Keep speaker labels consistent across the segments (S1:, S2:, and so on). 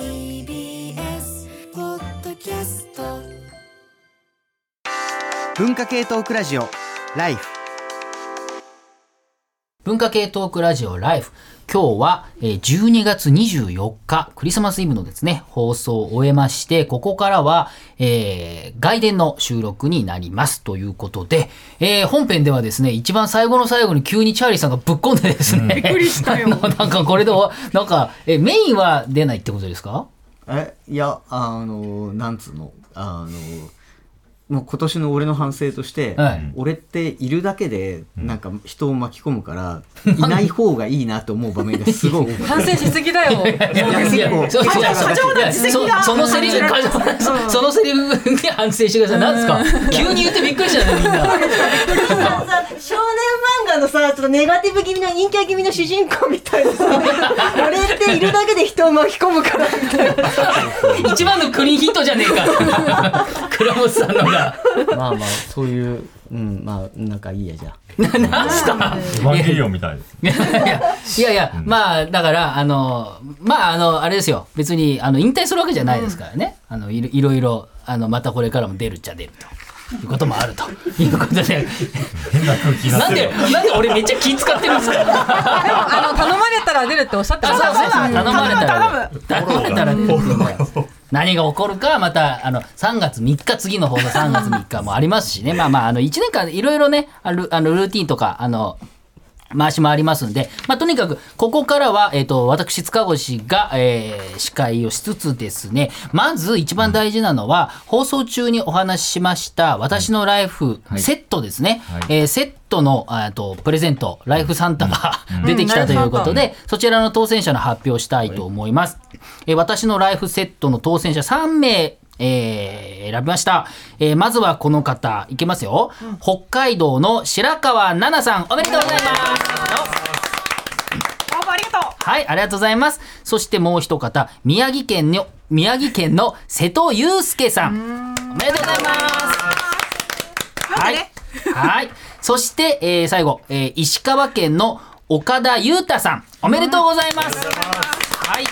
S1: TBS ポッドキャスト
S2: 文化系トークラジオライフ。
S3: 文化系トークラジオライフ。今日はえー12月24日、クリスマスイブのですね、放送を終えまして、ここからは、えー外伝の収録になります。ということで、えー本編ではですね、一番最後の最後に急にチャーリーさんがぶっ込んでですね、びっくりしたよ。なんかこれでお、なんか、えーメインは出ないってことですか？
S4: えいやあのなんつうの？あのもう今年の俺の反省として、
S3: はい。
S4: 俺っているだけでなんか人を巻き込むから、いない方がいいなと思う場面がすごい
S5: 反省しすぎだよ。
S3: いやいやそうそう
S4: 社長
S3: いやそそのセリフ、そそのセリフに反省してください。なんですか？急に言ってびっくりしたね、みんな。
S6: さ少年漫画のさちょっとネガティブ気味の陰キャ気味の主人公みたいなさ 俺っているだけで人を巻き込むからみたいな。
S3: 一番のクリーンヒットじゃねえか。倉本さんのが。
S4: まあまあそういううんまあ仲いいやじゃあ。
S3: なんすか？
S7: エヴァンゲリオンみたいです。
S3: いやいやいやいや、まあだからあのまああのあれですよ。別にあの引退するわけじゃないですからね、あのいろいろいろあのまたこれからも出るっちゃ出ると。いうこともあると。いうことで。
S7: 変な空気にな
S3: なんで
S7: ってる。
S3: なんで俺めっちゃ気使ってるんですか？
S5: あの頼まれたら出るっておっしゃってましたね。
S3: 頼まれたら頼まれたら出る何が起こるかまたあの3月3日次の放送3月3日もありますしね。まあまああの1年間いろいろねあるあのルーティンとかあの回しもありますんで、まあ、とにかく、ここからは、えっ、と、私、塚越が、えー司会をしつつですね、まず一番大事なのは、放送中にお話ししました、私のライフ、セットですね。
S7: はい。
S3: えーセットの、あえっと、プレゼント、ライフサンタが、出てきたということで、そちらの当選者の発表をしたいと思います。えー私のライフセットの当選者3名、えー選びました。えーまずはこの方、いけますよ。北海道の白川奈々さん、おめでとうございます。はい、ありがとうございます。そしてもう一方、宮城県の、宮城県の瀬戸祐介さん。おめでとうございます。はい。はい。そして、えー最後、えー石川県の岡田裕太さん。おめでとうございます。はい。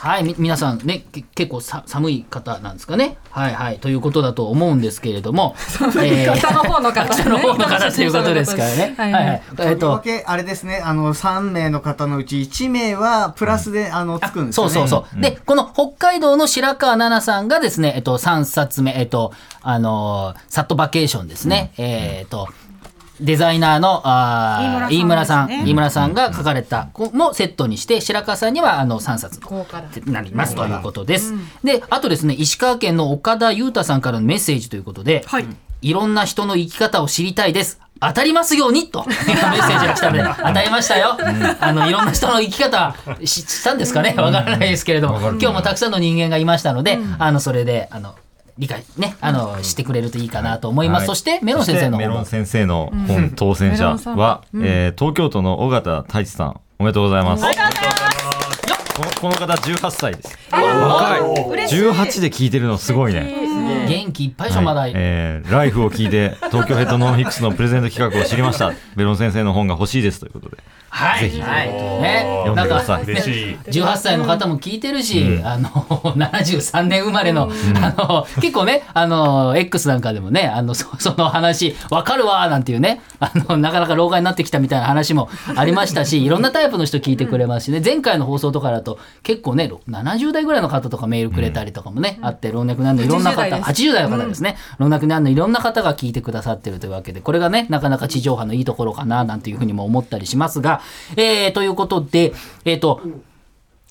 S3: はい、み皆さんね、け結構さ寒い方なんですかね。はいはい、ということだと思うんですけれども。えー
S5: 下の方の方ね
S3: 下の方の方ということですからね。
S5: はいはい
S3: はいはい。えっ
S4: とあれですねあの3名の方のうち1名はプラスで、あのつくんですよね
S3: そうそうそう。で、この北海道の白川奈々さんがですね、えっと、3冊目、えっと、あのーサットバケーションですね。えっと、デザイナーのあー飯村さん、飯村さん。が書かれたこもセットにして白川さんにはあの3冊になりますということです。であとですね石川県の岡田裕太さんからのメッセージということで、い、ろんな人の生き方を知りたいです。当たりますようにとメッセージが来たので当たりましたよ。あのいろんな人の生き方ししたんですかね？わからないですけれども。今日もたくさんの人間がいましたので、あのそれであの理解ねあのしてくれるといいかなと思います。
S7: はい
S3: そしてメロン先生の
S7: メロン先生の本当選者
S5: メロンさん
S7: は、えー東京都の尾形太一さんおめでとうございます。このこの方18歳です。若い。18で聞いてるのすごいね。
S3: 元気いっぱいでしょ、まだ。
S7: はいえーライフを聞いて東京ヘッドノンフィックスのプレゼント企画を知りました。メロン先生の本が欲しいですということで。
S3: はい。
S7: ぜひ。
S3: はい。ね。
S7: 読んでください。
S3: なんか
S7: 嬉
S8: しい。
S3: 18歳の方も聞いてるし、あの、73年生まれの、あの、結構ね、あの、X なんかでもね、あの、そ その話、わかるわーなんていうね、あの、なかなか老害になってきたみたいな話もありましたし、いろんなタイプの人聞いてくれますしね、前回の放送とかだと、結構ね、70代ぐらいの方とかメールくれたりとかもね、あって、老若男女いろんな方、
S5: 80代です。
S3: 80代の方ですね、老若男女いろんな方が聞いてくださってるというわけで、これがね、なかなか地上波のいいところかな、なんていうふうにも思ったりしますが、えー、ということで、えっ、と、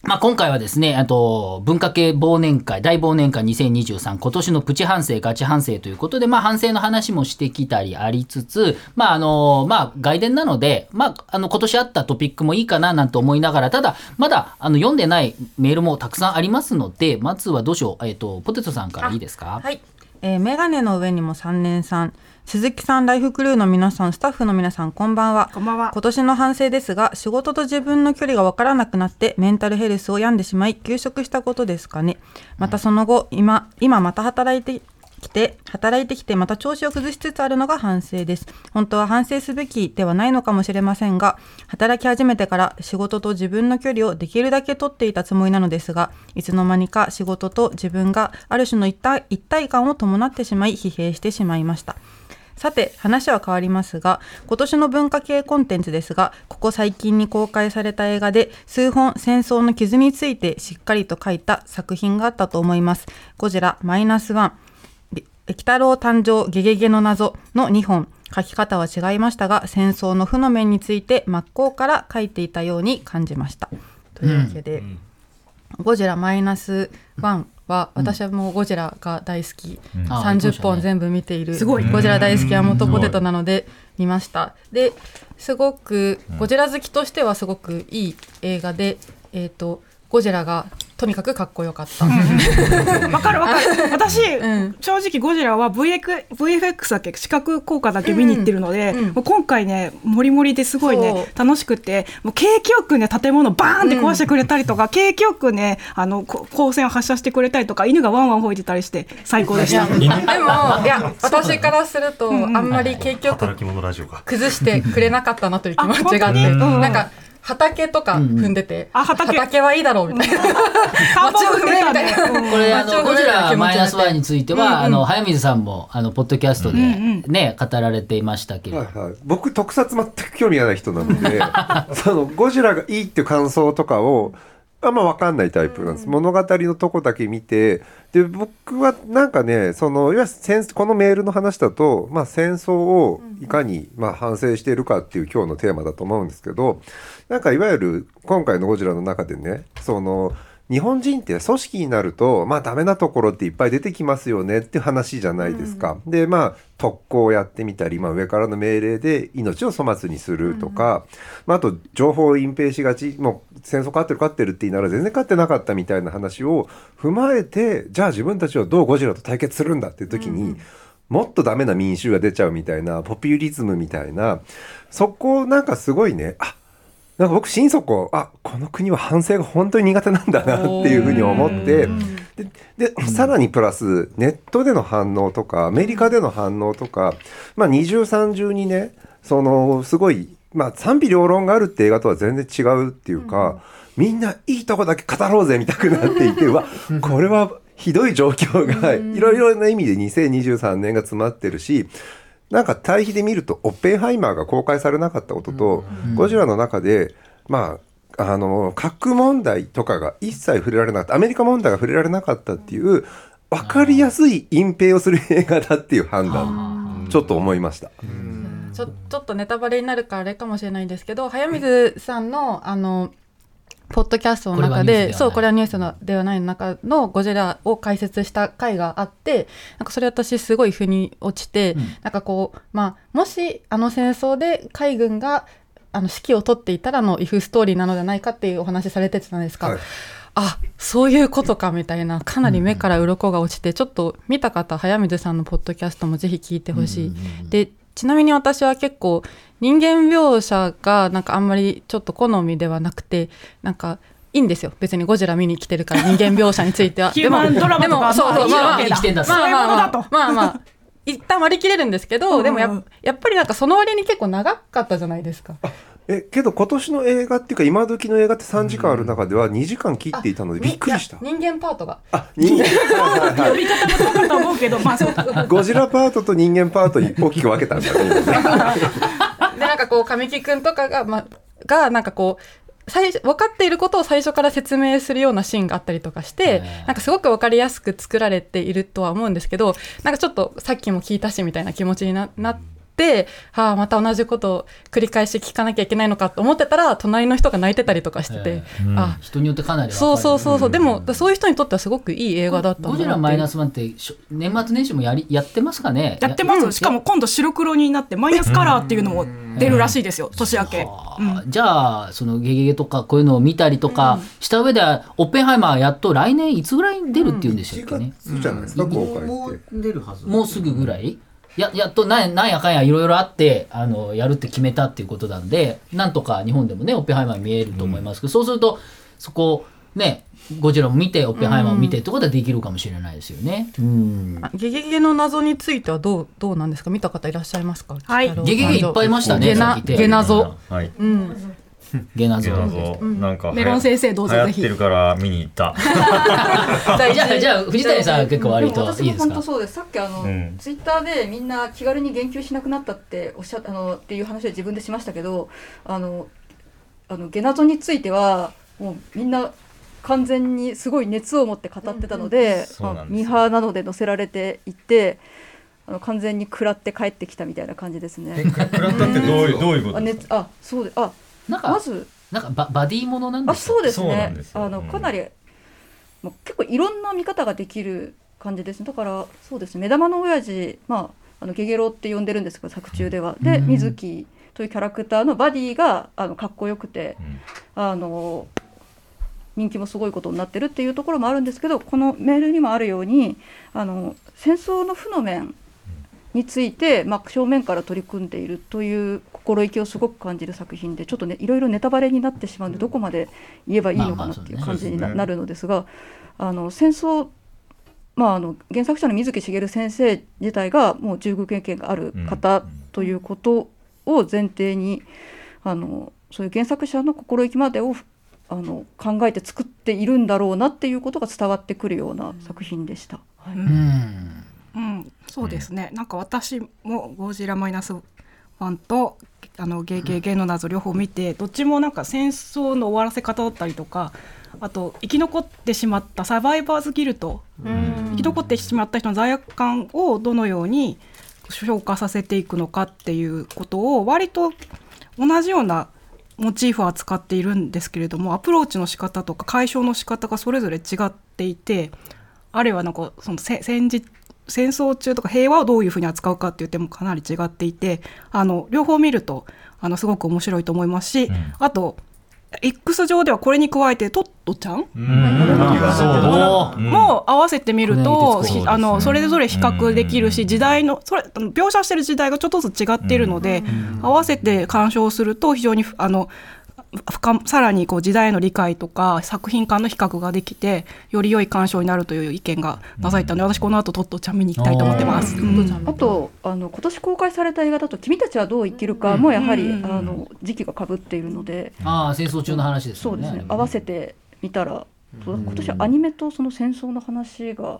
S3: まあ、今回はですね、あと、文化系忘年会、大忘年会2023、今年のプチ反省、ガチ反省ということで、まあ、反省の話もしてきたりありつつ、まあ、あの、まあ、外伝なので、まあ、あの、今年あったトピックもいいかな、なんて思いながら、ただ、まだ、あの、読んでないメールもたくさんありますので、まずはどうしよう、えっ、と、ポテトさんからいいですか？
S5: はい。えー、メガネの上にも3年さん。鈴木さん、ライフクルーの皆さん、スタッフの皆さん、こんばんは。
S9: こんばんは
S5: 今年の反省ですが、仕事と自分の距離が分からなくなって、メンタルヘルスを病んでしまい、休職したことですかね。またその後、今、今また働いてきて働いてきてまた調子を崩しつつあるのが反省です本当は反省すべきではないのかもしれませんが働き始めてから仕事と自分の距離をできるだけ取っていたつもりなのですがいつの間にか仕事と自分がある種の一体一体感を伴ってしまい疲弊してしまいましたさて話は変わりますが今年の文化系コンテンツですがここ最近に公開された映画で数本戦争の傷についてしっかりと書いた作品があったと思います。ゴジラマイナスワン。鬼太郎誕生ゲゲゲの謎の2本。書き方は違いましたが戦争の負の面について真っ向から書いていたように感じました。というわけで、ゴジラマイナスワンは私はもうゴジラが大好き、
S3: あ
S5: 30本全部見ている。
S6: すごい
S5: ゴジラ大好きは元ポテトなので見ました。ですごくゴジラ好きとしてはすごくいい映画で、えっ、とゴジラがとにかくかっこよかった、
S8: わかるわかる。私、
S5: うん。
S8: 正直ゴジラは VX, VFX だけ？視覚効果だけ見に行ってるので、
S5: うんうん
S8: もう今回ねモリモリですごいね
S5: そ
S8: 楽しくてもう景気よくね建物バーンって壊してくれたりとか、景気よくねあのこ光線を発射してくれたりとか犬がワンワン吠えてたりして最高でした。
S5: でもいや私からすると、あんまり景気よく。崩してくれなかったなという気持ちがあって、
S8: うん
S5: なんか畑とか踏んでて、
S8: あ畑。
S5: はいいだろうみたいな、街を踏めみたいな、
S8: うん
S3: これあのゴジラマイナスワンについては、
S5: うんうん。
S3: あの早水さんもあのポッドキャストでね、語られていましたけれど、
S10: はいはい、僕特撮全く興味がない人なので そのゴジラがいいっていう感想とかをあんま分かんないタイプなんです、物語のとこだけ見てで僕はなんかねそのいわゆる戦このメールの話だと、まあ、戦争をいかに、まあ、反省しているかっていう今日のテーマだと思うんですけどなんかいわゆる今回のゴジラの中でねその日本人って組織になるとまあダメなところっていっぱい出てきますよねっていう話じゃないですか。でまあ特攻をやってみたり、まあ、上からの命令で命を粗末にするとか、まあ、あと情報を隠蔽しがちもう戦争勝ってる勝ってるって言いながら全然勝ってなかったみたいな話を踏まえてじゃあ自分たちはどうゴジラと対決するんだっていう時に、もっとダメな民衆が出ちゃうみたいなポピュリズムみたいなそこなんかすごいねあなんか僕心底あこの国は反省が本当に苦手なんだなっていうふうに思ってででさらにプラスネットでの反応とかアメリカでの反応とか、まあ、二重三重にねそのすごい、まあ、賛否両論があるって映画とは全然違うっていうか、みんないいとこだけ語ろうぜみたくなっていて うわこれはひどい状況がいろいろな意味で2023年が詰まってるしなんか対比で見るとオッペンハイマーが公開されなかったことと、ゴジラの中でまああの核問題とかが一切触れられなかったアメリカ問題が触れられなかったっていう分かりやすい隠蔽をする映画だっていう判断ちょっと思いました。
S5: ちょちょっとネタバレになるからあれかもしれないんですけど早水さんのあのポッドキャストの中
S3: で
S5: そうこれはニュースのではない。の中のゴジラを解説した回があってなんかそれ私すごい腑に落ちて、なんかこうまあもしあの戦争で海軍があの指揮を取っていたらのイフストーリーなのではないかっていうお話されてたじゃないですか。
S10: はい。
S5: あそういうことかみたいな。かなり目から鱗が落ちて、ちょっと見た方早水さんのポッドキャストもぜひ聞いてほしい。でちなみに私は結構人間描写がなんかあんまりちょっと好みではなくてなんかいいんですよ別にゴジラ見に来てるから人間描写については
S8: ヒューマンドラマとか
S5: でもそうそう
S8: まあ
S5: まあまあまあまあ一旦割り切れるんですけど、
S8: うんうん
S5: でもややっぱりなんかその割に結構長かったじゃないですか。
S10: えけど今年の映画っていうか今時の映画って3時間ある中では2時間切っていたのでびっくりした
S5: いや人間パートが
S10: あ人間はいはい
S8: 呼び方もそうかと思うけどまあそう
S10: はいゴジラパートと人間パートに大きく分けたんだね
S5: でなんかこう神木くんとかがまあがなんかこう最初分かっていることを最初から説明するようなシーンがあったりとかして、なんかすごく分かりやすく作られているとは思うんですけどなんかちょっとさっきも聞いたしみたいな気持ちにななって、はあ、また同じことを繰り返し聞かなきゃいけないのかと思ってたら隣の人が泣いてたりとかしてて、あ
S3: 人によってかなり
S5: そう
S3: る。
S5: そうそうそう、でもそういう人にとってはすごくいい映画だった
S3: ゴジラマイナスワンってしょ年末年始もやりやってますかね？
S8: やってます、しかも今度白黒になってマイナスカラーっていうのも出るらしいですよ。年明け、
S3: あじゃあそのゲゲゲとかこういうのを見たりとかした上で、オッペンハイマーやっと来年いつぐらいに出るっていうんでしたっけね、
S10: そうじゃないですか公開
S4: も
S10: って
S4: う出るはず。
S3: もうすぐぐらい？ややっとなんなんやかんやいろいろあってあのやるって決めたっていうことなんでなんとか日本でもねオッペンハイマー見えると思いますけど、そうするとそこねゴジラも見てオッペンハイマーも見てってことはできるかもしれないですよね。
S4: うん。
S5: あゲゲゲの謎についてはどうどうなんですか？見た方いらっしゃいますか？
S8: はい。
S3: ゲゲゲいっぱいいましたね
S5: ゲナゲ謎
S7: はい。
S5: うん
S3: ゲナゾ
S7: ゲナゾなんか
S8: メロン先生どうぞぜひ。
S7: 流行ってるから見に行った。
S3: じゃあじゃあ藤谷さんは結構割と
S9: 私も
S3: いいですか？
S9: 本当そうです。さっきあの、
S7: うん。
S9: ツイッターでみんな気軽に言及しなくなったっておっしゃあのっていう話を自分でしましたけど、あのあのゲナゾについてはもうみんな完全にすごい熱を持って語ってたので、
S7: そうなんですよ。
S9: まあミーハーなどで載せられていって。あの完全に食らって帰ってきたみたいな感じですね。
S7: 食らったってどういうどういうこと
S9: あ、
S7: です
S9: 熱あ、そうで、あ、
S3: なんか
S9: まず
S3: なんかババディものなんで
S9: あ
S3: すか
S9: そうです
S7: そうな
S9: ね
S7: んですよ
S9: あの
S7: うん
S9: かなり、まあ、結構いろんな見方ができる感じですね。だからそうですね。目玉の親父まああのゲゲロって呼んでるんですけど作中では。で
S3: うん。
S9: 水木というキャラクターのバディがあのかっこよくて
S7: うん。
S9: あの人気もすごいことになってるっていうところもあるんですけどこのメールにもあるようにあの戦争の負の面について、まあ、正面から取り組んでいるという心意気をすごく感じる作品でちょっとねいろいろネタバレになってしまうんでどこまで言えばいいのかなっていう感じにな,、るのですがあの戦争まあ、あの原作者の水木しげる先生自体がもう従軍経験がある方ということを前提に、あのそういう原作者の心意気までをあの考えて作っているんだろうなっていうことが伝わってくるような作品でした。はい。
S3: うん
S8: うん、そうですね。なんか私もゴジラマイナスワンとあのゲゲゲの謎両方見て、どっちもなんか戦争の終わらせ方だったりとか、あと生き残ってしまったサバイバーズギルト、生き残ってしまった人の罪悪感をどのように消化させていくのかっていうことを割と同じようなモチーフを扱っているんですけれどもアプローチの仕方とか解消の仕方がそれぞれ違っていてあるいはなんかそのせ戦時戦争中とか平和をどういうふうに扱うかっていう点もかなり違っていてあの両方見るとあのすごく面白いと思いますし、あと X 上ではこれに加えてトットちゃん？も合わせてみると、
S7: ね
S8: ひあのそれぞれ比較できるし時代のそれ描写してる時代がちょっとずつ違っているので、合わせて鑑賞すると非常にあの深さらにこう時代の理解とか作品間の比較ができてより良い鑑賞になるという意見がなされたので、私この後トットちゃん見に行きたいと思ってます。うん。
S9: あとあの今年公開された映画だと「君たちはどう生きるか」もやはり、
S8: うん。
S9: あの時期がかぶっているので、
S3: ああ戦争中の話ですよね。
S9: そうですね。合わせてみたら今年はアニメとその戦争の話が。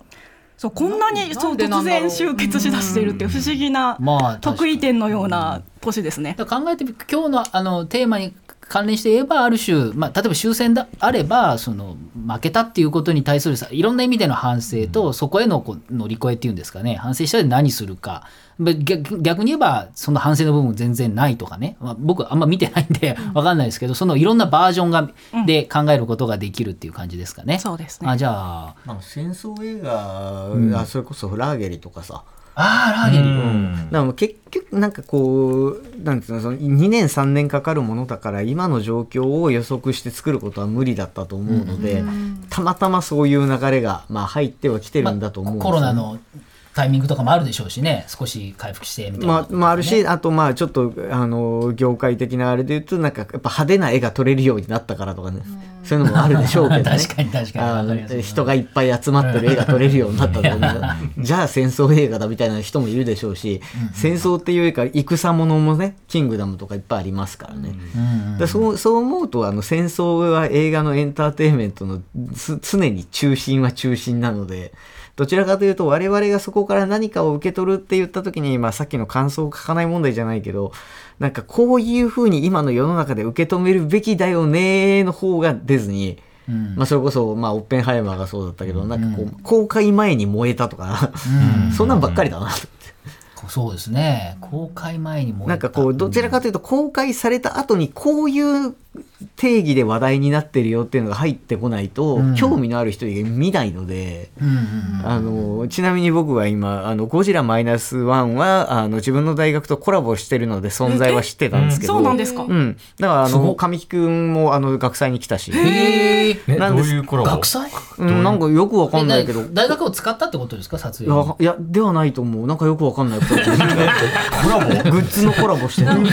S8: そうこんなにそう
S5: なんでなん
S8: 突然集結しだしているっていう不思議な得意点のような年ですね。
S3: だから考えてみ今日のあのテーマに関連して言えばある種、まあ、例えば終戦であればその負けたっていうことに対するさいろんな意味での反省と、そこへのこう乗り越えっていうんですかね。反省したら何するか。まあ逆逆に言えばその反省の部分全然ないとかね、まあ、僕あんま見てないんで分かんないですけどそのいろんなバージョンがで考えることができるっていう感じですかね。
S8: そうですね。
S3: あじゃあ。
S4: まあ、戦争映画、
S3: うん。
S4: あそれこそラーゲリとかさ
S3: あーラーゲリ、
S7: うん。
S4: だから結局なんかこうなんていうのその2年3年かかるものだから今の状況を予測して作ることは無理だったと思うので、たまたまそういう流れが、まあ、入ってはきてるんだと思うんですよね。
S3: コロナのタイミングとかもあるでしょうしね。少し回復してみたいな
S4: まあ、まあ、あるし、あとまあちょっとあの業界的なあれで言うとなんかやっぱ派手な絵が撮れるようになったからとかね、そういうのもあるでしょうけどね。
S3: 確かに確かに。
S4: 人がいっぱい集まってる絵が撮れるようになったとかじゃあ戦争映画だみたいな人もいるでしょうし、戦争っていうか戦ものもねキングダムとかいっぱいありますからね、
S3: う
S4: そうそう思うとあの戦争は映画のエンターテインメントのつ常に中心は中心なのでどちらかというと我々がそこから何かを受け取るって言った時に、まあ、さっきの感想を書かない問題じゃないけどなんかこういうふうに今の世の中で受け止めるべきだよねの方が出ずに。
S3: うん
S4: まあ、それこそ、まあ、オッペンハイマーがそうだったけど、なんかこう、公開前に燃えたとか、
S3: うん
S4: そんなんばっかりだな。
S3: そうですね。公開前にも
S4: なんかこう、どちらかというと、公開された後に、こういう定義で話題になってるよっていうのが入ってこないと、
S3: うん。
S4: 興味のある人見ないので、
S3: うんうん
S4: あの、ちなみに僕は今、あの、ゴジラマイナスワンは、あの、自分の大学とコラボしてるので存在は知ってたんですけど、
S8: そうなんですか？
S4: うん。だから、あの、神木くんも、あの、学祭に来たし、
S3: へえ
S7: えどういうコラボ？
S3: 学祭？
S4: うん、なんかよくわかんないけど、
S3: え大学を使ったってことですか？撮
S4: いや
S3: 影に
S4: いやではないと思う。なんかよくわかんないコグッズのコラボしてる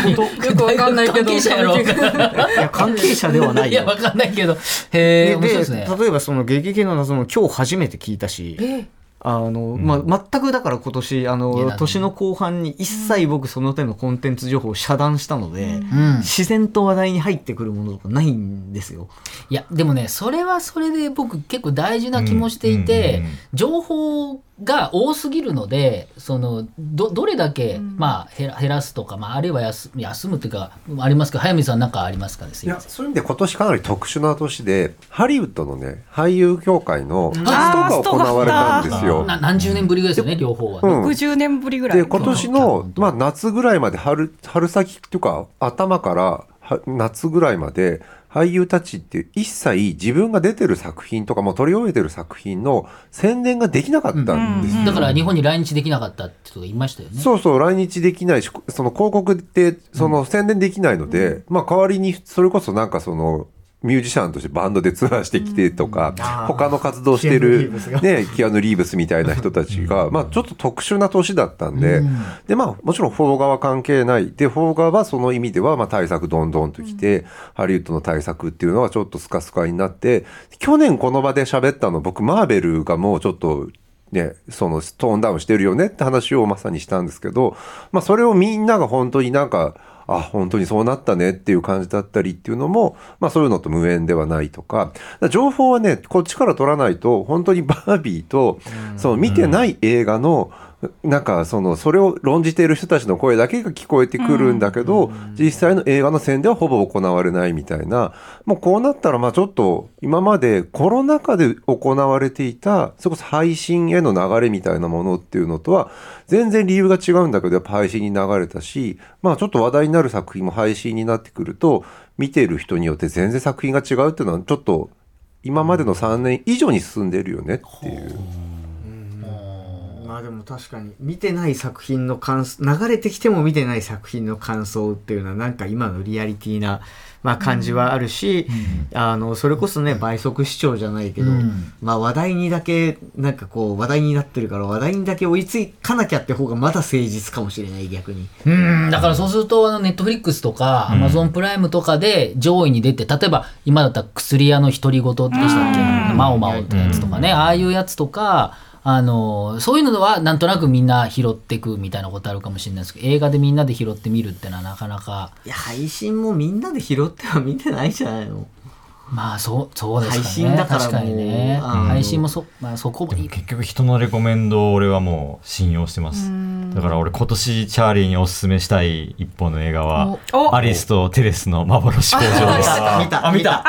S5: よくわかんないけど。
S3: 関係者やろ。
S4: いや関係者ではないよ。
S3: いやわかんないけど。へえ
S4: で
S3: 面白いですね。
S4: 例えばその「ゲゲゲの謎」も今日初めて聞いたしあの、まあ、全くだから今年あの
S3: だ
S4: 年の後半に一切僕その手のコンテンツ情報を遮断したので、
S3: うん。
S4: 自然と話題に入ってくるものとかないんですよ。
S3: いやでもねそれはそれで僕結構大事な気もしていて、
S7: うんうんうん。
S3: 情報が多すぎるのでそのどどれだけ、まあ減ら減らすとか、まあ、あるいは休休むっていうかありますけど早見さんなんかありますか
S10: いやそういう意味で今年かなり特殊な年でハリウッドのね俳優協会のストが行われたんですよ。
S3: な何十年ぶりぐらいですよね両方はね、
S10: うん。
S8: 60年ぶりぐらい。
S10: で今年の、まあ、夏ぐらいまで春春先っていうか頭からは夏ぐらいまで俳優たちって一切自分が出てる作品とかもう撮り終えてる作品の宣伝ができなかったんですよ。
S3: だから日本に来日できなかったってことが言いましたよね。
S10: そうそう来日できないしその広告ってその宣伝できないので、まあ代わりにそれこそなんかそのミュージシャンとしてバンドでツアーしてきてとか、他の活動してるねキアヌ・リーブスみたいな人たちが、まあちょっと特殊な年だったんで、でまあもちろんフォーガは関係ない。でフォーガはその意味ではまあ対策どんどんときて、ハリウッドの対策っていうのはちょっとスカスカになって去年この場で喋ったの僕マーベルがもうちょっとね、そのトーンダウンしてるよねって話をまさにしたんですけど、まあ、それをみんなが本当になんかあ本当にそうなったねっていう感じだったりっていうのも、まあ、そういうのと無縁ではないとか。情報はねこっちから取らないと本当にバービーとその見てない映画のなんかそのそれを論じている人たちの声だけが聞こえてくるんだけど、実際の映画の宣伝はほぼ行われないみたいなもうこうなったらまあちょっと今までコロナ禍で行われていたそれこそ配信への流れみたいなものっていうのとは全然理由が違うんだけどやっぱ配信に流れたしまあちょっと話題になる作品も配信になってくると見ている人によって全然作品が違うっていうのはちょっと今までの3年以上に進んでるよねっていう。
S4: まあでも確かに見てない作品の感想流れてきても見てない作品の感想っていうのはなんか今のリアリティな、まあ、感じはあるし、あのそれこそね倍速視聴じゃないけど、
S3: うん。
S4: まあ話題にだけなんかこう話題になってるから話題にだけ追いつかなきゃって方がまだ誠実かもしれない逆に。
S3: うん。だからそうするとネットフリックスとかアマゾンプライムとかで上位に出て例えば今だったら薬屋の独り言でしたっけ？マオマオってやつとかね。ああいうやつとかあのそういうのはなんとなくみんな拾ってくみたいなことあるかもしれないですけど映画でみんなで拾ってみるってのはなかなか
S4: いや配信もみんなで拾っては見てないじゃないの。
S3: まあそうそうですかね。
S4: 配信だからもう
S3: 確かにね。
S4: うん
S3: 配信もそ,、まあ、そこ
S7: でも結局人のレコメンドを俺はもう信用してます。だから俺今年チャーリーにおすすめしたい一本の映画は
S8: お
S7: アリスとテレスの幻工場です。
S4: 見た
S7: あ見た。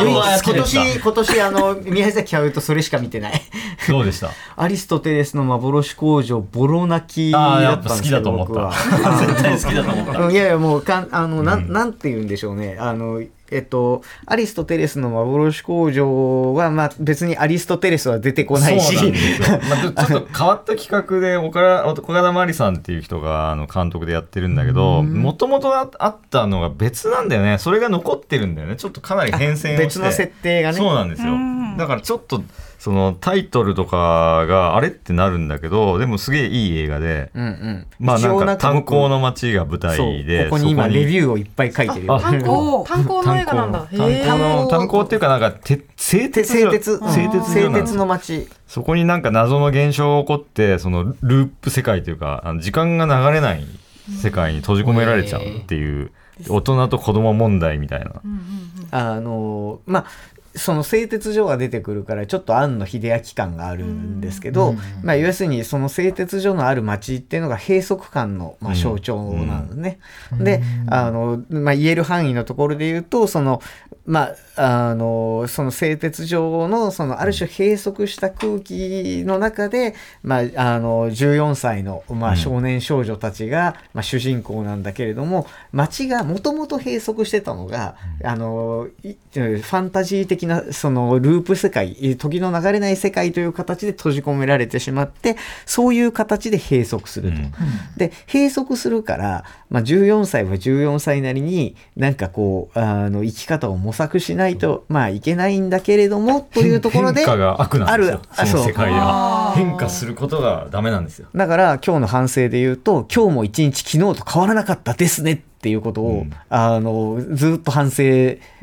S4: 今
S3: る
S4: 年今年あの宮崎駿とそれしか見てない。
S7: どうでした。
S4: アリストテレスの幻工場ボロ泣き
S7: あーや
S4: だったんですけ
S7: っぱ好きだと
S4: ど
S7: 思った。
S4: 僕 は
S7: 絶対好きだと思った。
S4: うんいやいやもうかんあのなん、なんて言うんでしょうね。あのえっと、アリストテレスの幻工場は、まあ、別にアリストテレスは出てこないし、
S7: まあ、ちょっと変わった企画で岡田岡田真理さんっていう人があの監督でやってるんだけどもともとあったのが別なんだよね。それが残ってるんだよね。ちょっとかなり変遷をして。
S4: 別の設定がね。
S7: そうなんですよだからちょっとそのタイトルとかがあれってなるんだけどでもすげえいい映画で、
S4: うんうん。
S7: まあなんか炭
S4: 僕
S7: 鉱の街が舞台で
S4: ここに今
S7: そ
S4: レビューをいっぱい書いてるよ。
S5: 炭鉱？炭鉱の映画なんだ
S7: 炭鉱の炭鉱っていうかなんかて製鉄所
S4: 製鉄、
S7: 製鉄
S4: 製鉄の街。
S7: そこになんか謎の現象が起こってそのループ世界というかあの時間が流れない世界に閉じ込められちゃうっていう大人と子供問題みたいな。
S4: あのまあその製鉄所が出てくるからちょっと庵野秀明感があるんですけど、まあ、要するにその製鉄所のある町っていうのが閉塞感の、まあ、象徴なんですね。であの、まあ、言える範囲のところで言うとその,、まあ、あのその製鉄所のそのある種閉塞した空気の中で、まあ、あの14歳の、まあ、少年少女たちが、まあ、主人公なんだけれども町がもともと閉塞してたのが、あのいファンタジー的なそのループ世界時の流れない世界という形で閉じ込められてしまってそういう形で閉塞すると。で閉塞するから、まあ、14歳は14歳なりになんかこうあの生き方を模索しないとまあいけないんだけれどもというところで
S7: 変化が悪なんですよ。
S4: ある
S7: その世界では。変化することがダメなんですよ。
S4: だから今日の反省で言うと今日も一日昨日と変わらなかったですねっていうことを、
S7: うん
S4: あのずっと反省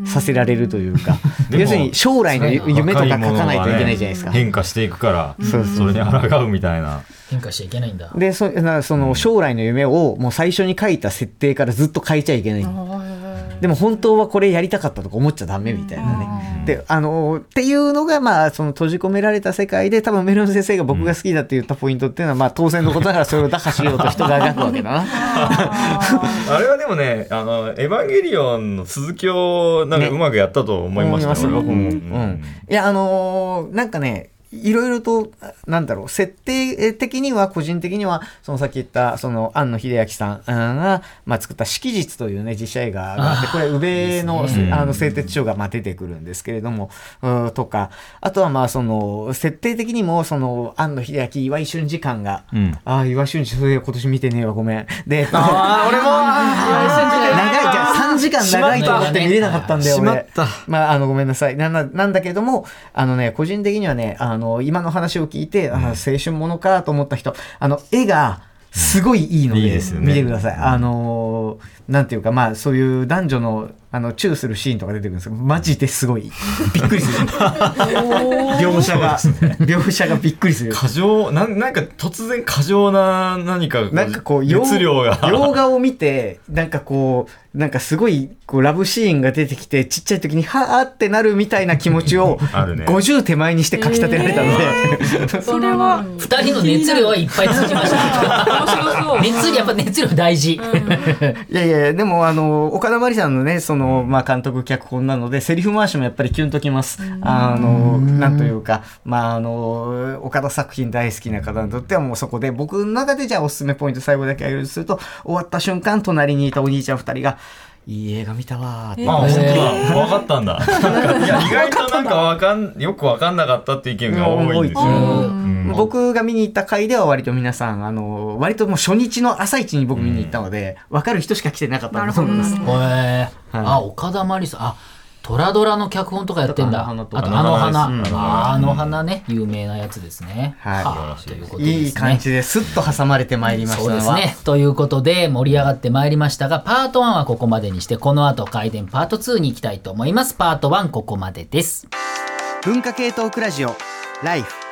S4: させられるというか、
S7: でも
S4: 要するに将来の夢とか書かないといけないじゃないですか。
S7: 変化していくから
S4: そ
S7: れに抗うみたいな
S3: 変化しちゃいけないんだ
S4: でそなその将来の夢をもう最初に書いた設定からずっと変えちゃいけない。でも本当はこれやりたかったとか思っちゃダメみたいなね。であのっていうのがまあその閉じ込められた世界で多分メロン先生が僕が好きだって言ったポイントっていうのはまあ当然のことだからそれを打破しようと人が描くわけだな。
S7: あれはでもねあのエヴァンゲリオンの続きをなんか
S4: ね。
S7: うまくやったと思いました、
S4: 思います
S7: 俺は
S4: うん。うん。いやあのーなんかねいろいろとなんだろう設定的には個人的にはそのさっき言ったその庵野秀明さんが、まあ、作った「式実」というね実写映画があってこれ宇部の,、
S3: ね。
S4: あの製鉄所がまあ出てくるんですけれどもうんとか。あとはまあその設定的にもその庵野秀明岩井俊二感が、
S7: うん。
S4: ああ岩井俊二それ今年見てねえわごめん。で
S7: ああ俺も
S4: 長いじゃあ3時間長いと思って見れなかったんだよ
S7: しま
S4: 俺
S7: った。
S4: まあ、あの、ごめんなさい。なんだなんだけども、あのね、個人的にはね、あの、今の話を聞いて、あ青春ものかと思った人、あの、絵が、すごいいいので、見てください。あのーなんていうか、まあ、そういう男女の、あの、チューするシーンとか出てくるんですけど、マジですごい。びっくりする。描写が、描写がびっくりする。
S7: 過剰なんなんか突然過剰な何か
S4: なんかこう、洋
S7: 熱量が。
S4: 洋画を見て、なんかこう、なんかすごい、こう、ラブシーンが出てきて、ちっちゃい時に、はーってなるみたいな気持ちを、
S7: ね。
S4: 50手前にして書き立てられたので、
S8: それは
S3: 二人の熱量はいっぱいつきました。
S5: 面白そう。
S3: 熱量やっぱ熱量大事、
S4: いやいやいや、でも、あの、岡田真理さんのね、その、まあ、監督、脚本なので、セリフ回しもやっぱりキュンときます。あの、なんというか、まあ、あの、岡田作品大好きな方にとっては、もうそこで、僕の中でじゃあおすすめポイント最後だけ挙げるとすると、終わった瞬間、隣にいたお兄ちゃん二人が、いい映画見たわーって。
S7: あ、本当だ。分かったんだ。いや、意外となんかわかん、よくわかんなかったって意見が多いんですよ。うん
S4: 僕が見に行った回では割と皆さん、あの、割ともう初日の朝一に僕見に行ったので、分かる人しか来てなかったんだと思います。
S3: へえあ岡田真理さん。あトラドラの脚本とかやってんだ。
S4: あと
S3: あ
S4: の
S3: の花。ああの花ね。有名なやつですね。
S4: はい。
S3: あということですね。
S4: いい感じですっと挟まれてまいりました
S3: そうですね。ということで盛り上がってまいりましたが、パート1はここまでにして、この後回転パート2に行きたいと思います。パート1ここまでです。
S2: 文化系トークラジオライフ